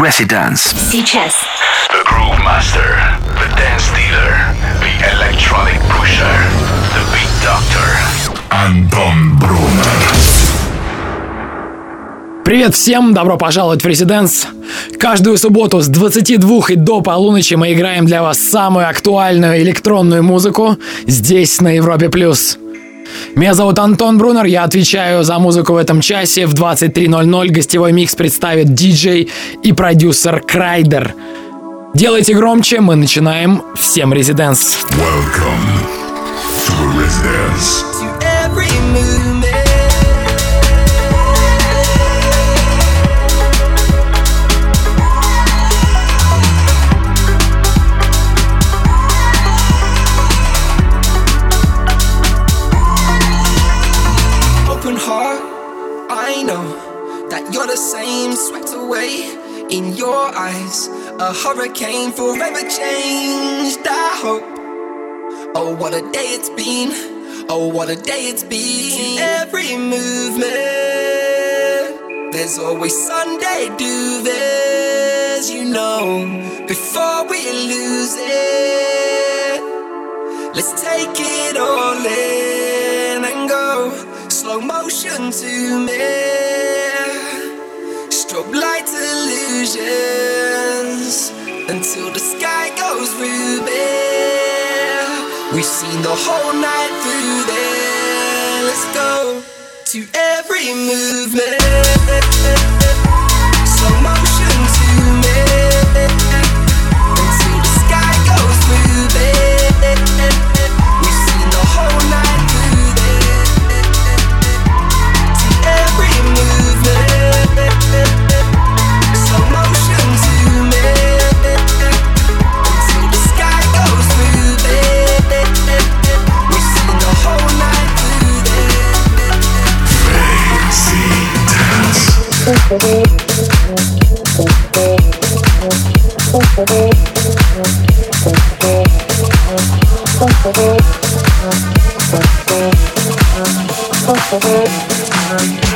Residence. Сейчас. The Groove Master, the Dance Dealer, the Electronic Pusher, the Beat Doctor. Антон Брунер. Привет всем, добро пожаловать в Резиденс. Каждую субботу с 22 и до полуночи мы играем для вас самую актуальную электронную музыку здесь, на Европе+. плюс. Меня зовут Антон Брунер, я отвечаю за музыку в этом часе. В 23.00 гостевой микс представит диджей и продюсер Крайдер. Делайте громче, мы начинаем. Всем резиденс. Welcome to Residence. Your eyes. A hurricane forever changed. I hope. Oh, what a day it's been. Oh, what a day it's been. Every movement, there's always Sunday do this, you know. Before we lose it, let's take it all in and go slow motion to me. Strobe light until the sky goes ruby. We've seen the whole night through there. Let's go to every movement. Slow motion Residence. Do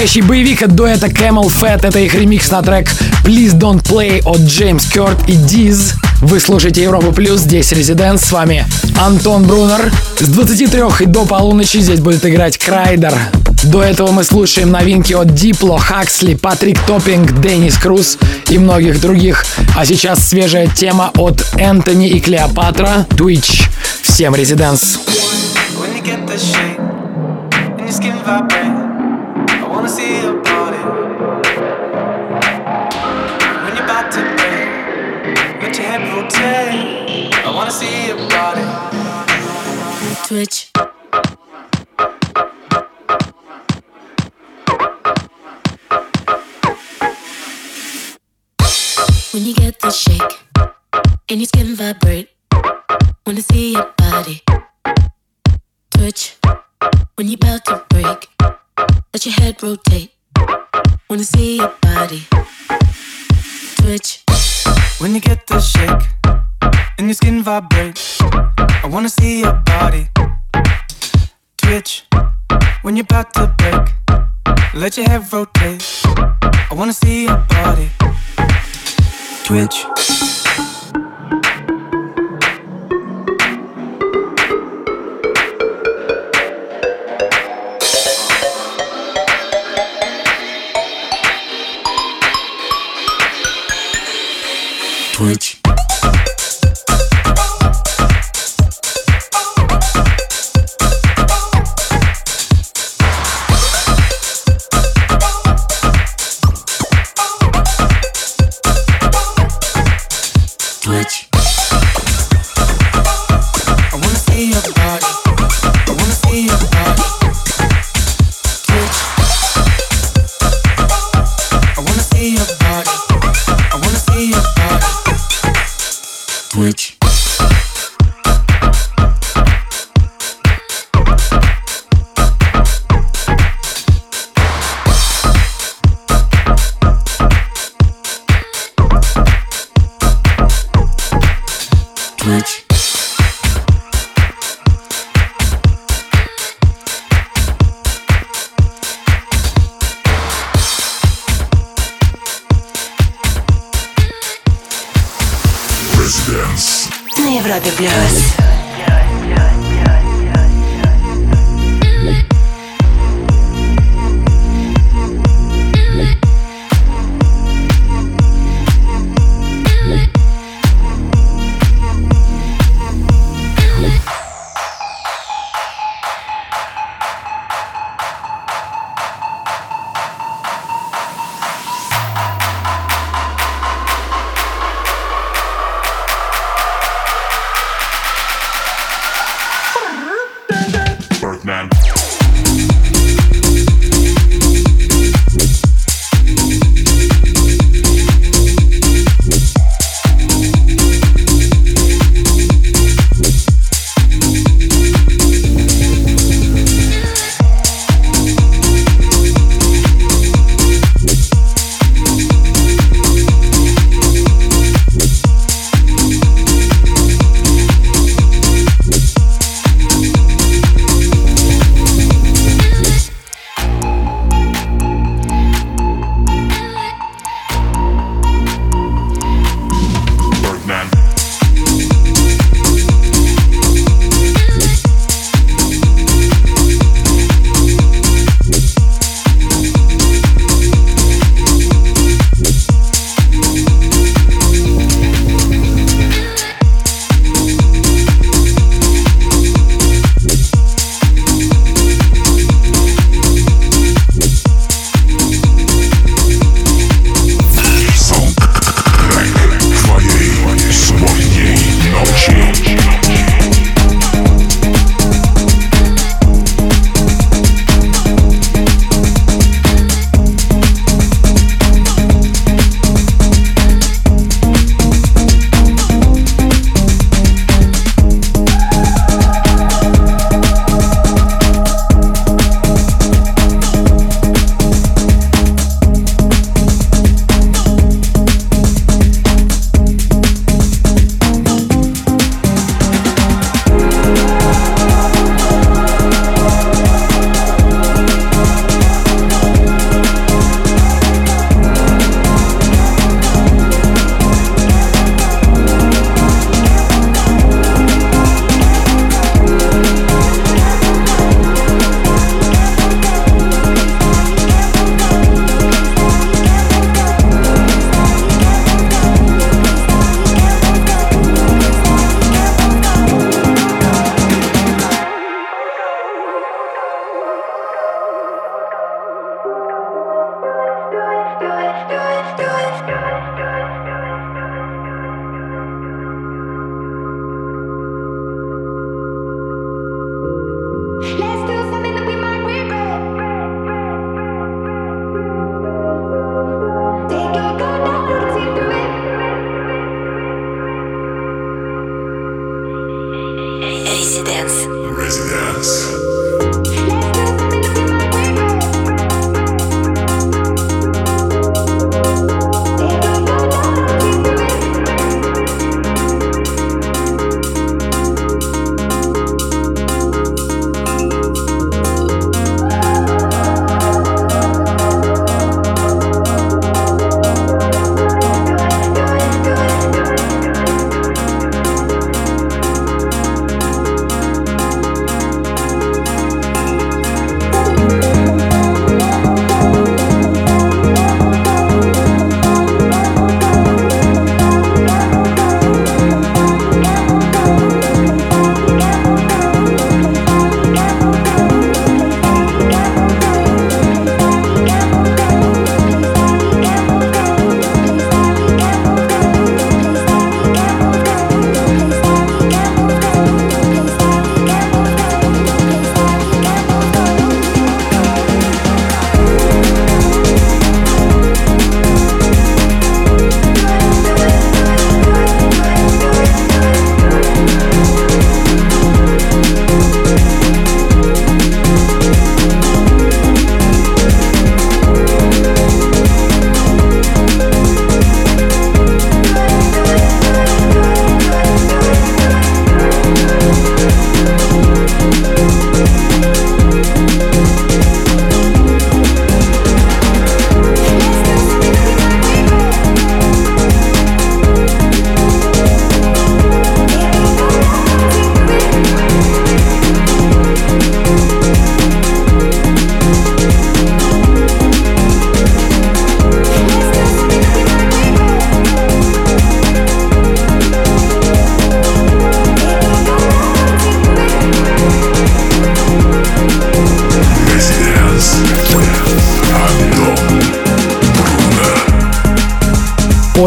Настоящий боевик от дуэта Camel Fat. Это их ремикс на трек Please Don't Play от Джеймс Кёрт и Диз. Вы слушаете Европу Плюс, здесь Резидент, с вами Антон Брунер. С 23 и до полуночи здесь будет играть Крайдер. До этого мы слушаем новинки от Дипло, Хаксли, Патрик Топпинг, Деннис Круз и многих других. А сейчас свежая тема от Энтони и Клеопатра, Twitch. Всем Резиденс. Twitch. When you get the shake and your skin vibrate, wanna see your body twitch. When you're about to break, let your head rotate. Wanna see your body twitch. When you get the shake and your skin vibrate, I wanna see your body twitch. When you're about to break, let your head rotate. I wanna see your body twitch. Twitch. Twitch.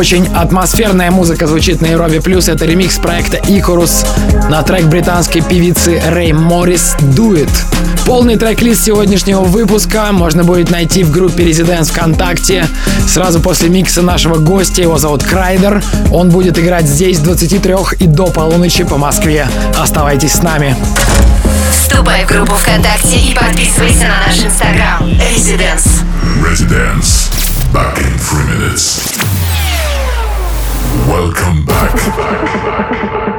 Очень атмосферная музыка звучит на Европе Плюс. Это ремикс проекта Икорус на трек британской певицы Рэй Моррис «Do It». Полный трек-лист сегодняшнего выпуска можно будет найти в группе Residents ВКонтакте. Сразу после микса нашего гостя, его зовут Крайдер. Он будет играть здесь с 23 и до полуночи по Москве. Оставайтесь с нами. Вступай в группу ВКонтакте и подписывайся на наш инстаграм. Residence. Residence. Back in three minutes. Welcome back.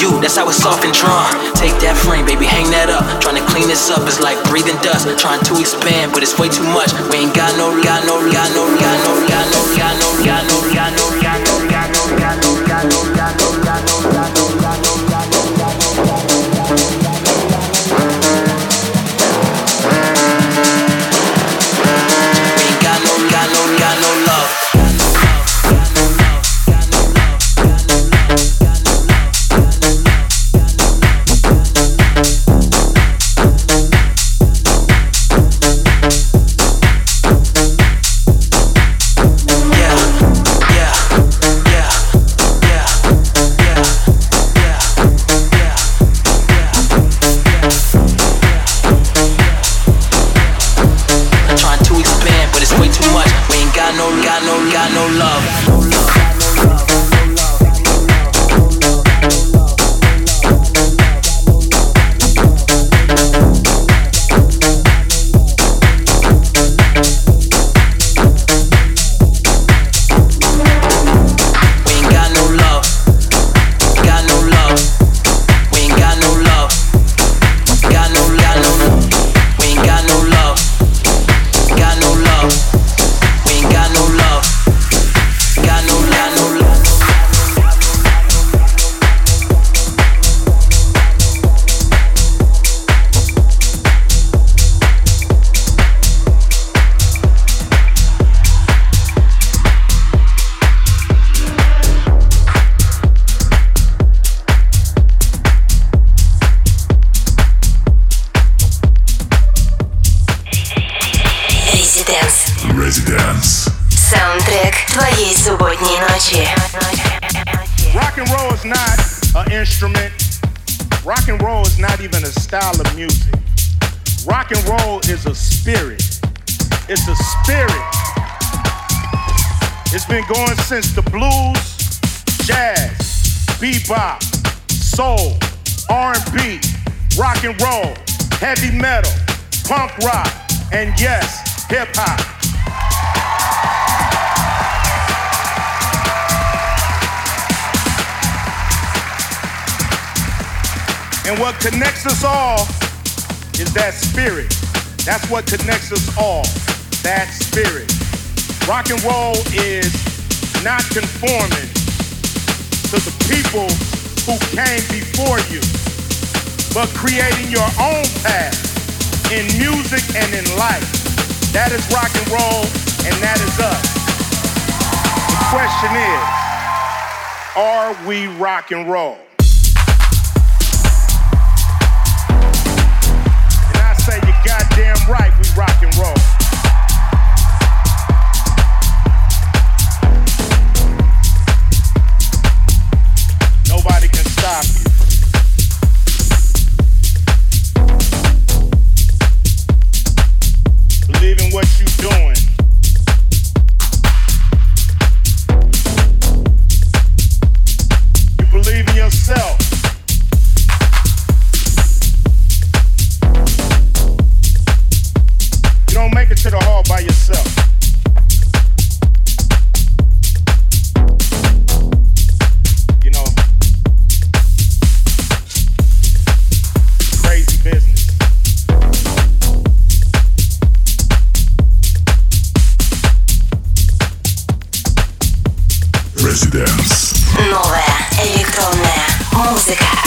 you, that's how it's off and drawn. Take that frame, baby, hang that up. Trying to clean this up is like breathing dust. Trying to expand, but it's way too much. We ain't got no, got no, got no, got no, got no, got no, got no, got no, got no, connects us all is that spirit. That's what connects us all. That spirit. Rock and roll is not conforming to the people who came before you, but creating your own path in music and in life. That is rock and roll, and that is us. The question is, are we rock and roll? Residence. Новая электронная музыка.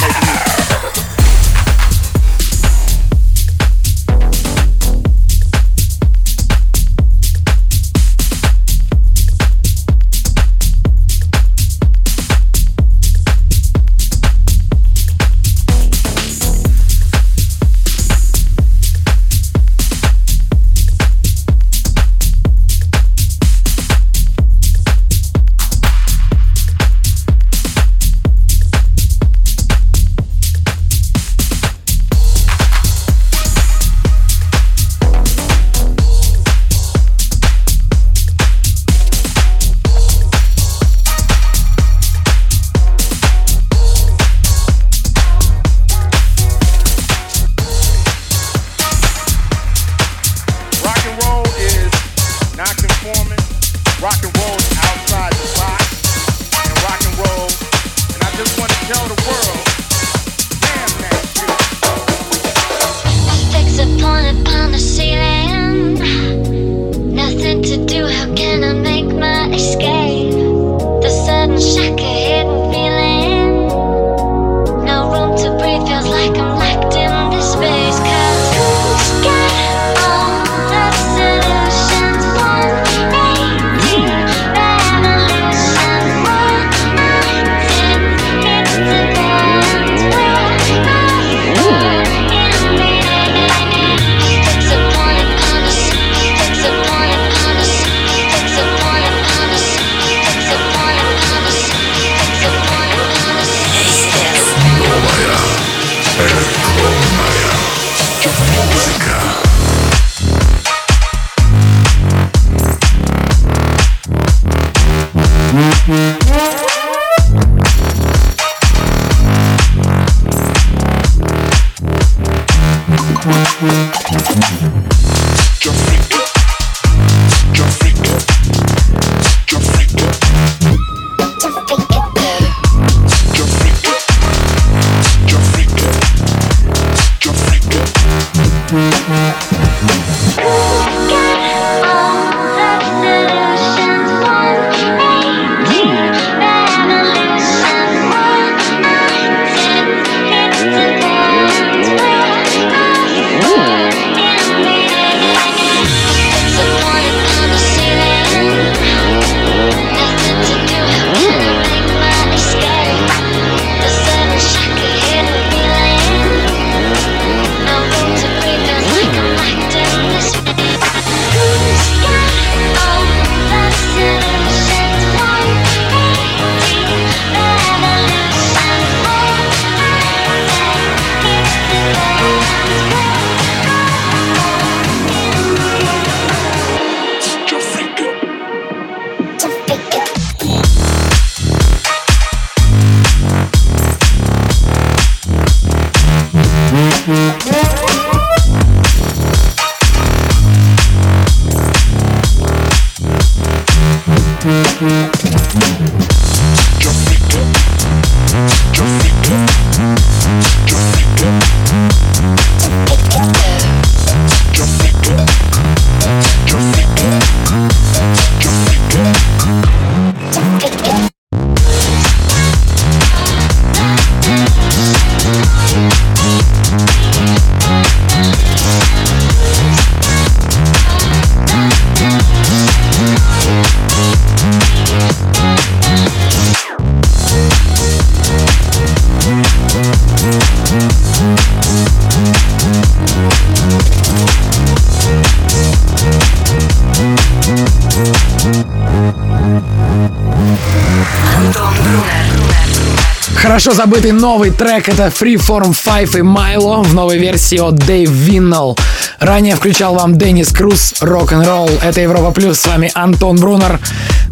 Хорошо забытый новый трек — это Freeform 5 и Milo в новой версии от Дэйв Виннелл. Ранее включал вам Деннис Круз, рок-н-ролл. Это Европа Плюс, с вами Антон Брунер.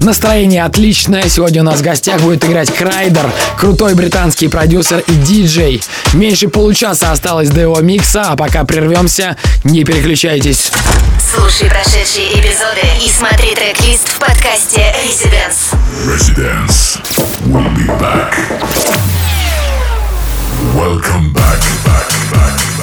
Настроение отличное. Сегодня у нас в гостях будет играть Крайдер, крутой британский продюсер и диджей. Меньше получаса осталось до его микса, а пока прервемся, не переключайтесь. Слушай прошедшие эпизоды и смотри трек-лист в подкасте Residence. Residence. We'll be back. Welcome back, back, back,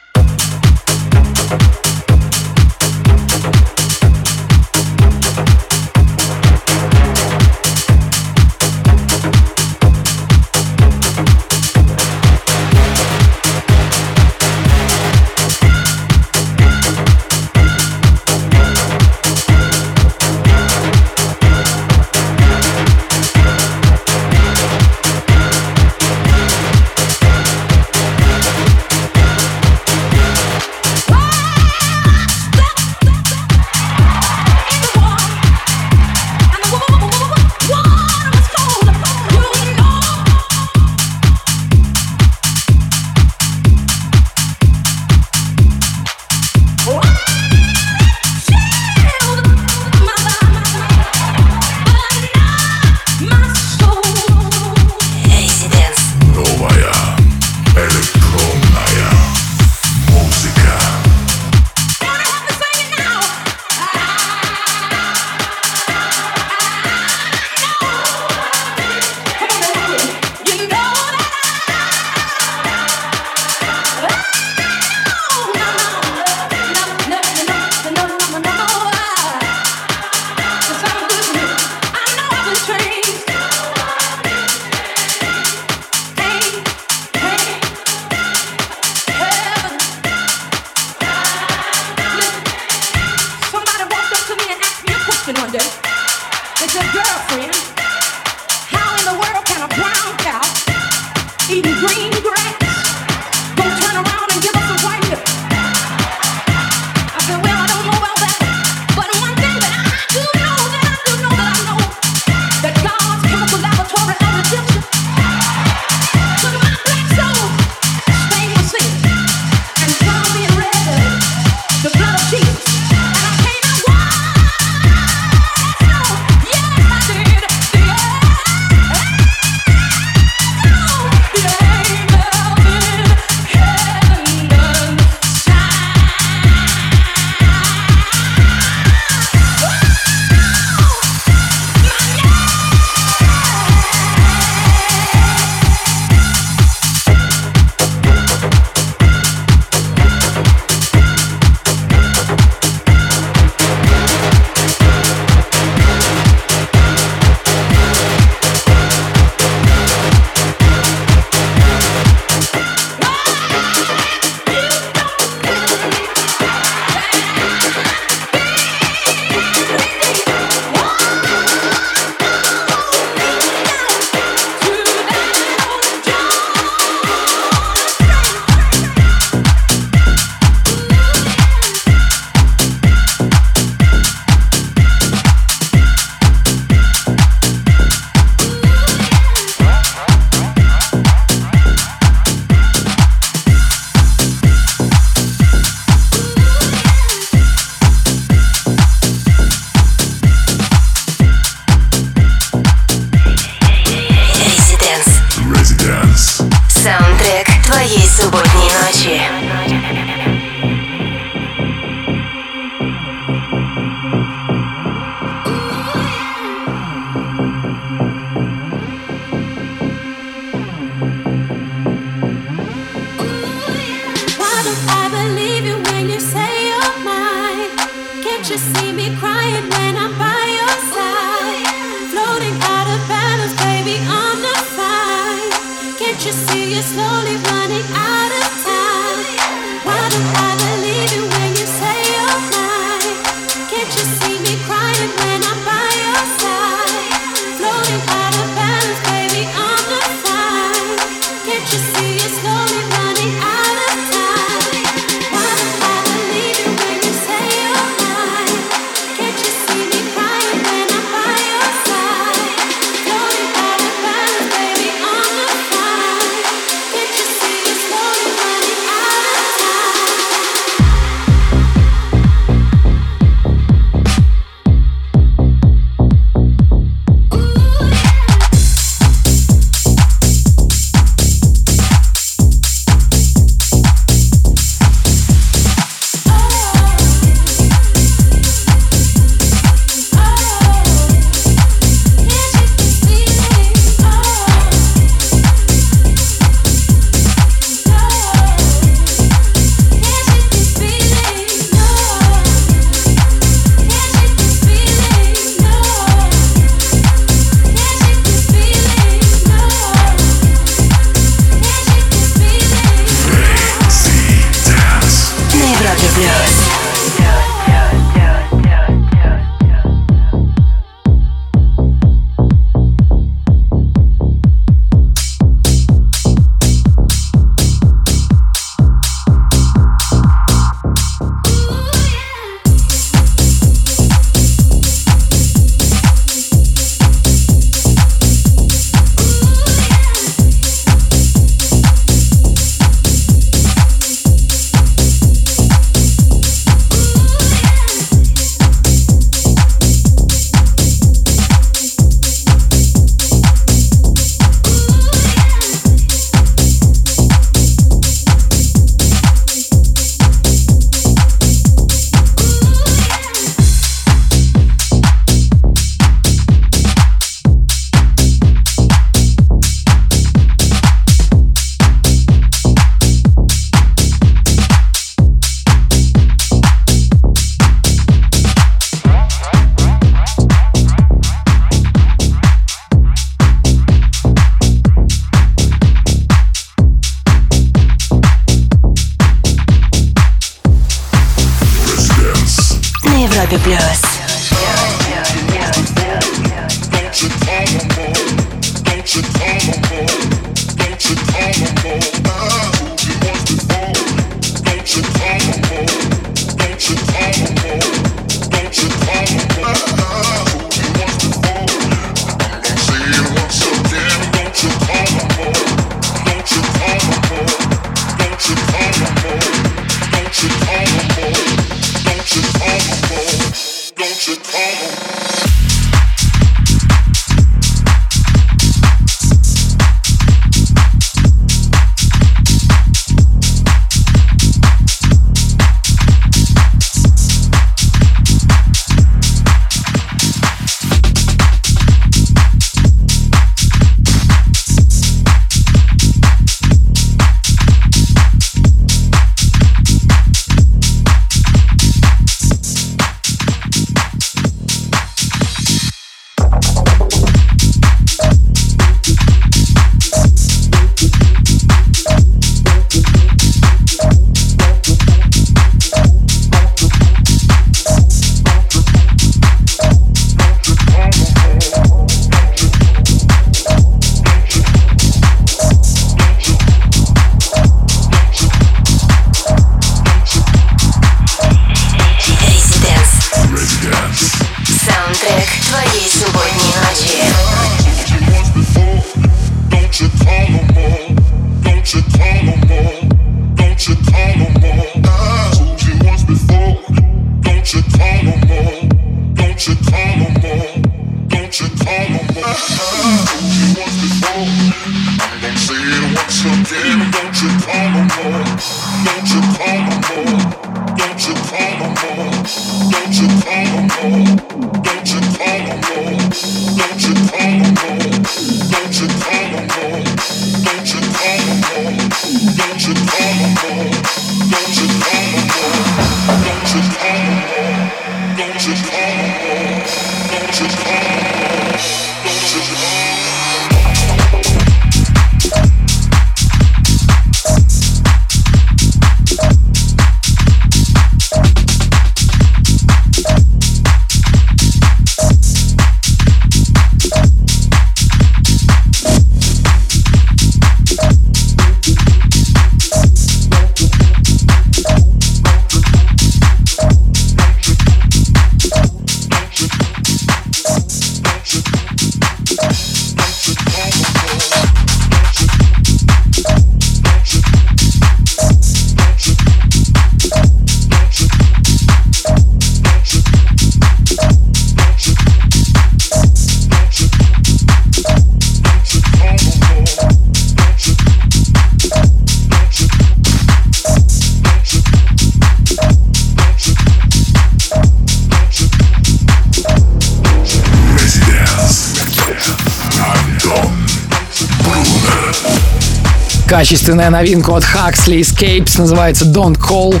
качественная новинка от Huxley Escapes, называется Don't Call.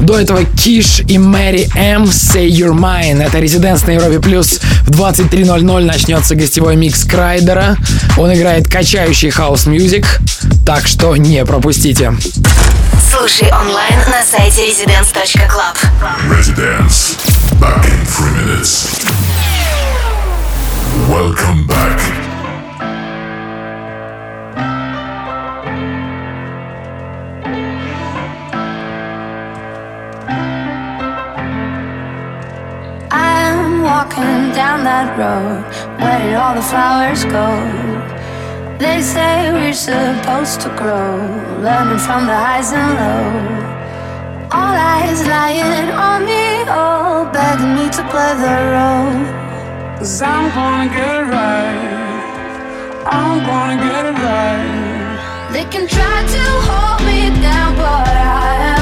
До этого Киш и Мэри М. Say Your mind. Это резиденс на Европе Плюс. В 23.00 начнется гостевой микс Крайдера. Он играет качающий хаус-мьюзик, так что не пропустите. Слушай онлайн на сайте residence.club. Residence. Back in three minutes. Welcome back. road. Where did all the flowers go? They say we're supposed to grow, learning from the highs and lows. All eyes lying on me, all begging me to play the role. Cause I'm gonna get it right. I'm gonna get it right. They can try to hold me down, but I am.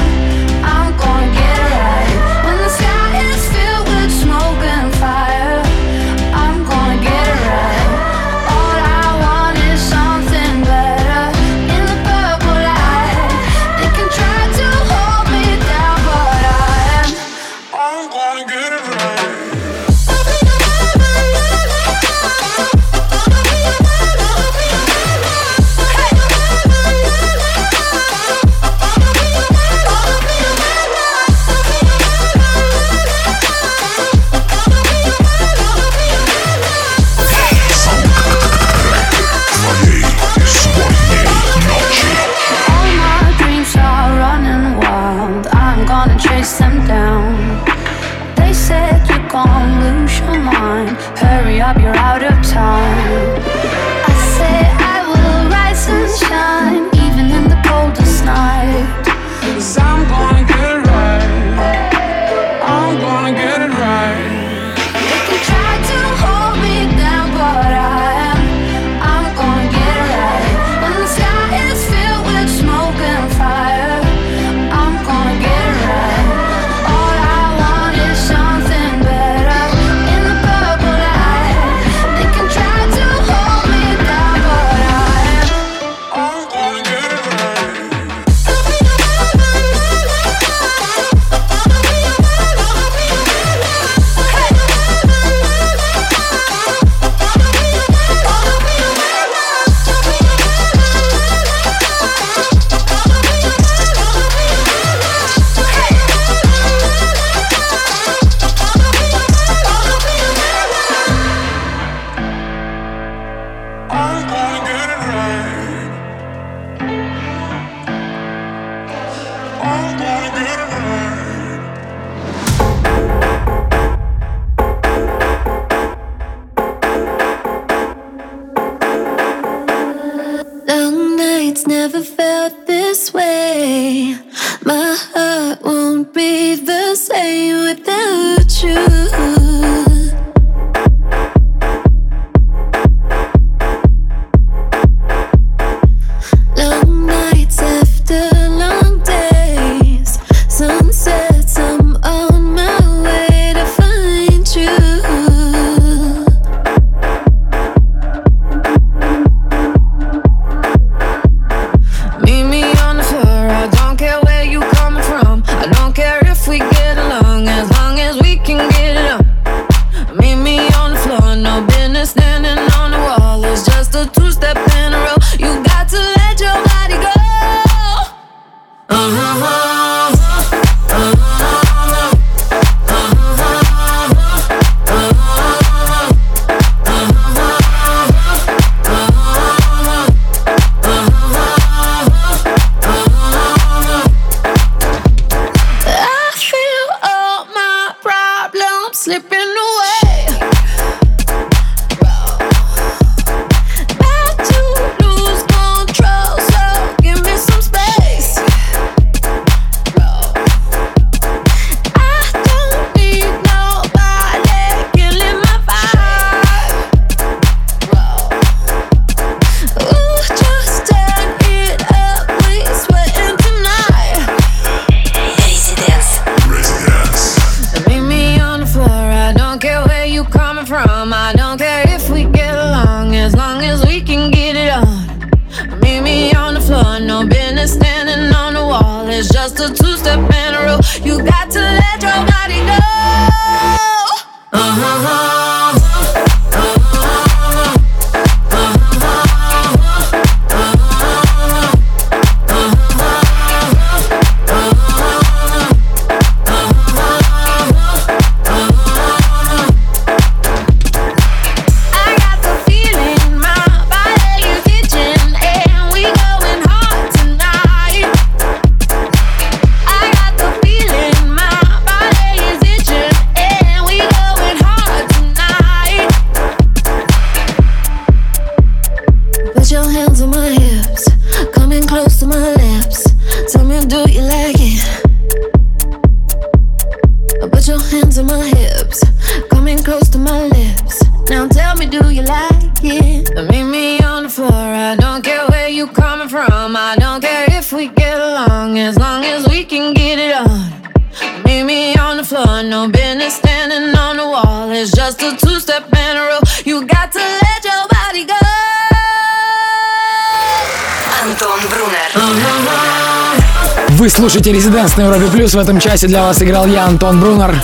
На Европе Плюс. В этом часе для вас играл я, Антон Брунер.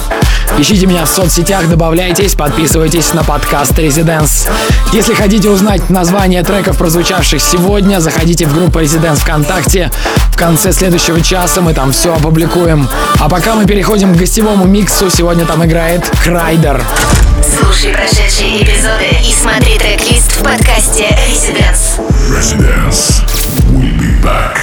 Ищите меня в соцсетях, добавляйтесь, подписывайтесь на подкаст Резиденс. Если хотите узнать название треков, прозвучавших сегодня, заходите в группу Резиденс ВКонтакте. В конце следующего часа мы там все опубликуем. А пока мы переходим к гостевому миксу, сегодня там играет Крайдер. Слушай прошедшие эпизоды и смотри трек-лист в подкасте Residence. Residence. We'll be back.